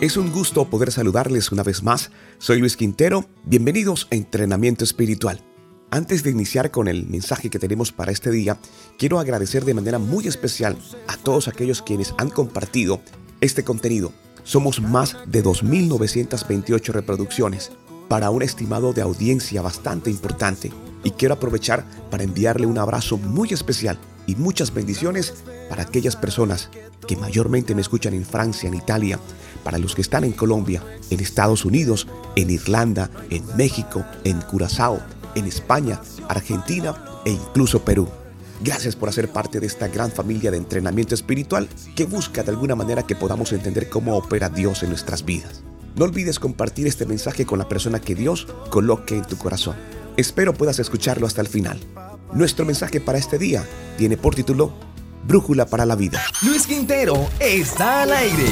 Es un gusto poder saludarles una vez más. Soy Luis Quintero. Bienvenidos a Entrenamiento Espiritual. Antes de iniciar con el mensaje que tenemos para este día, quiero agradecer de manera muy especial a todos aquellos quienes han compartido este contenido. Somos más de 2.928 reproducciones para un estimado de audiencia bastante importante y quiero aprovechar para enviarle un abrazo muy especial y muchas bendiciones para aquellas personas que mayormente me escuchan en Francia, en Italia, para los que están en Colombia, en Estados Unidos, en Irlanda, en México, en Curazao, en España, Argentina e incluso Perú. Gracias por hacer parte de esta gran familia de entrenamiento espiritual que busca de alguna manera que podamos entender cómo opera Dios en nuestras vidas. No olvides compartir este mensaje con la persona que Dios coloque en tu corazón. Espero puedas escucharlo hasta el final. Nuestro mensaje para este día tiene por título Brújula para la vida. Luis Quintero está al aire.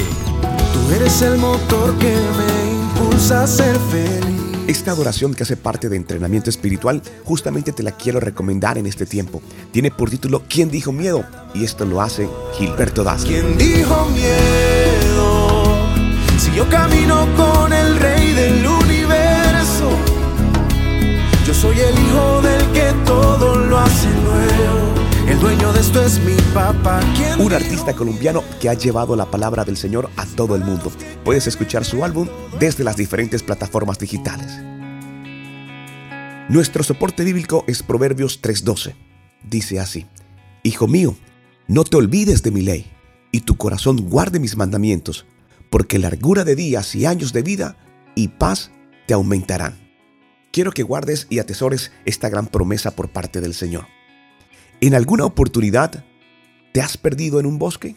Tú eres el motor que me impulsa a ser feliz. Esta adoración que hace parte de entrenamiento espiritual, justamente te la quiero recomendar en este tiempo. Tiene por título ¿Quién dijo miedo? Y esto lo hace Gilberto Das. ¿Quién dijo miedo? Si yo camino con el rey del universo, dueño de esto es mi papá. Un artista colombiano que ha llevado la palabra del Señor a todo el mundo. Puedes escuchar su álbum desde las diferentes plataformas digitales. Nuestro soporte bíblico es Proverbios 3:12. Dice así, Hijo mío, no te olvides de mi ley, y tu corazón guarde mis mandamientos, porque largura de días y años de vida y paz te aumentarán. Quiero que guardes y atesores esta gran promesa por parte del Señor. ¿En alguna oportunidad te has perdido en un bosque?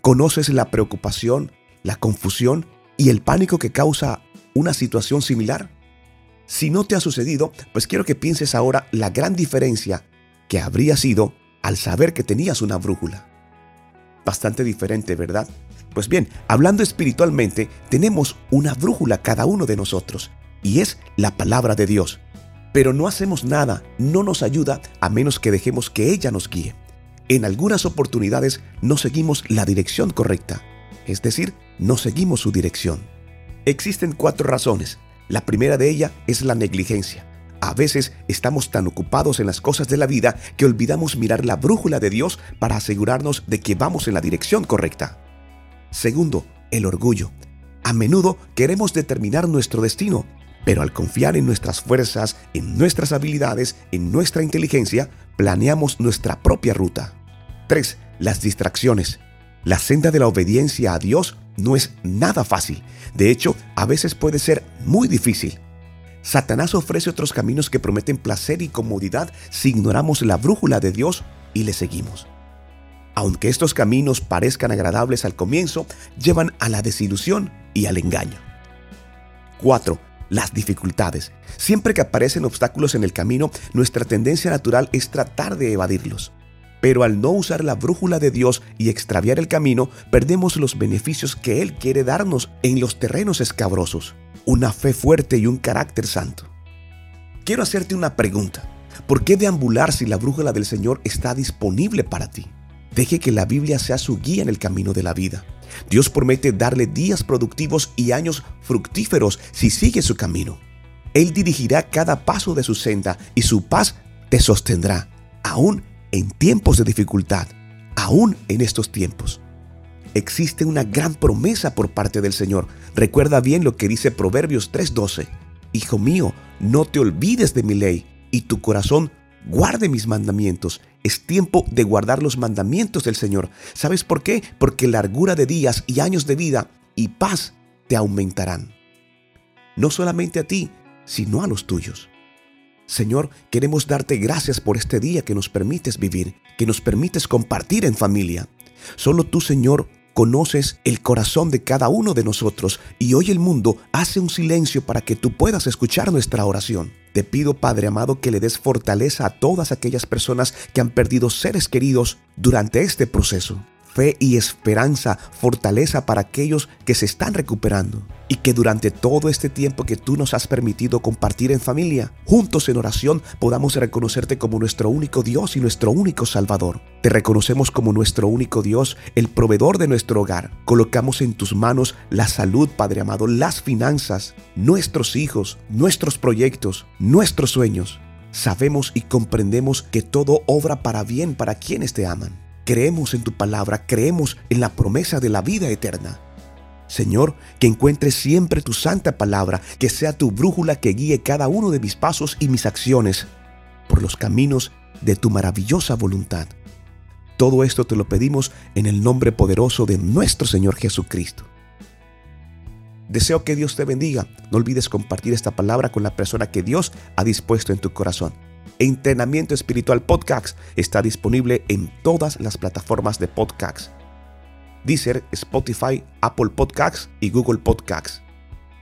¿Conoces la preocupación, la confusión y el pánico que causa una situación similar? Si no te ha sucedido, pues quiero que pienses ahora la gran diferencia que habría sido al saber que tenías una brújula. Bastante diferente, ¿verdad? Pues bien, hablando espiritualmente, tenemos una brújula cada uno de nosotros, y es la palabra de Dios pero no hacemos nada, no nos ayuda a menos que dejemos que ella nos guíe. En algunas oportunidades no seguimos la dirección correcta, es decir, no seguimos su dirección. Existen cuatro razones. La primera de ellas es la negligencia. A veces estamos tan ocupados en las cosas de la vida que olvidamos mirar la brújula de Dios para asegurarnos de que vamos en la dirección correcta. Segundo, el orgullo. A menudo queremos determinar nuestro destino, pero al confiar en nuestras fuerzas, en nuestras habilidades, en nuestra inteligencia, planeamos nuestra propia ruta. 3. Las distracciones. La senda de la obediencia a Dios no es nada fácil. De hecho, a veces puede ser muy difícil. Satanás ofrece otros caminos que prometen placer y comodidad si ignoramos la brújula de Dios y le seguimos. Aunque estos caminos parezcan agradables al comienzo, llevan a la desilusión y al engaño. 4 las dificultades. Siempre que aparecen obstáculos en el camino, nuestra tendencia natural es tratar de evadirlos. Pero al no usar la brújula de Dios y extraviar el camino, perdemos los beneficios que Él quiere darnos en los terrenos escabrosos, una fe fuerte y un carácter santo. Quiero hacerte una pregunta. ¿Por qué deambular si la brújula del Señor está disponible para ti? Deje que la Biblia sea su guía en el camino de la vida. Dios promete darle días productivos y años fructíferos si sigue su camino. Él dirigirá cada paso de su senda y su paz te sostendrá, aún en tiempos de dificultad, aún en estos tiempos. Existe una gran promesa por parte del Señor. Recuerda bien lo que dice Proverbios 3:12. Hijo mío, no te olvides de mi ley y tu corazón guarde mis mandamientos. Es tiempo de guardar los mandamientos del Señor. ¿Sabes por qué? Porque largura de días y años de vida y paz te aumentarán. No solamente a ti, sino a los tuyos. Señor, queremos darte gracias por este día que nos permites vivir, que nos permites compartir en familia. Solo tú, Señor, conoces el corazón de cada uno de nosotros y hoy el mundo hace un silencio para que tú puedas escuchar nuestra oración. Te pido, Padre amado, que le des fortaleza a todas aquellas personas que han perdido seres queridos durante este proceso. Fe y esperanza, fortaleza para aquellos que se están recuperando. Y que durante todo este tiempo que tú nos has permitido compartir en familia, juntos en oración, podamos reconocerte como nuestro único Dios y nuestro único Salvador. Te reconocemos como nuestro único Dios, el proveedor de nuestro hogar. Colocamos en tus manos la salud, Padre amado, las finanzas, nuestros hijos, nuestros proyectos, nuestros sueños. Sabemos y comprendemos que todo obra para bien para quienes te aman. Creemos en tu palabra, creemos en la promesa de la vida eterna. Señor, que encuentre siempre tu santa palabra, que sea tu brújula que guíe cada uno de mis pasos y mis acciones por los caminos de tu maravillosa voluntad. Todo esto te lo pedimos en el nombre poderoso de nuestro Señor Jesucristo. Deseo que Dios te bendiga. No olvides compartir esta palabra con la persona que Dios ha dispuesto en tu corazón. Entrenamiento Espiritual Podcast está disponible en todas las plataformas de podcast. Deezer, Spotify, Apple Podcasts y Google Podcasts.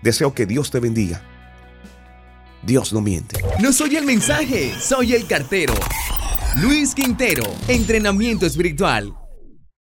Deseo que Dios te bendiga. Dios no miente. No soy el mensaje, soy el cartero. Luis Quintero, entrenamiento espiritual.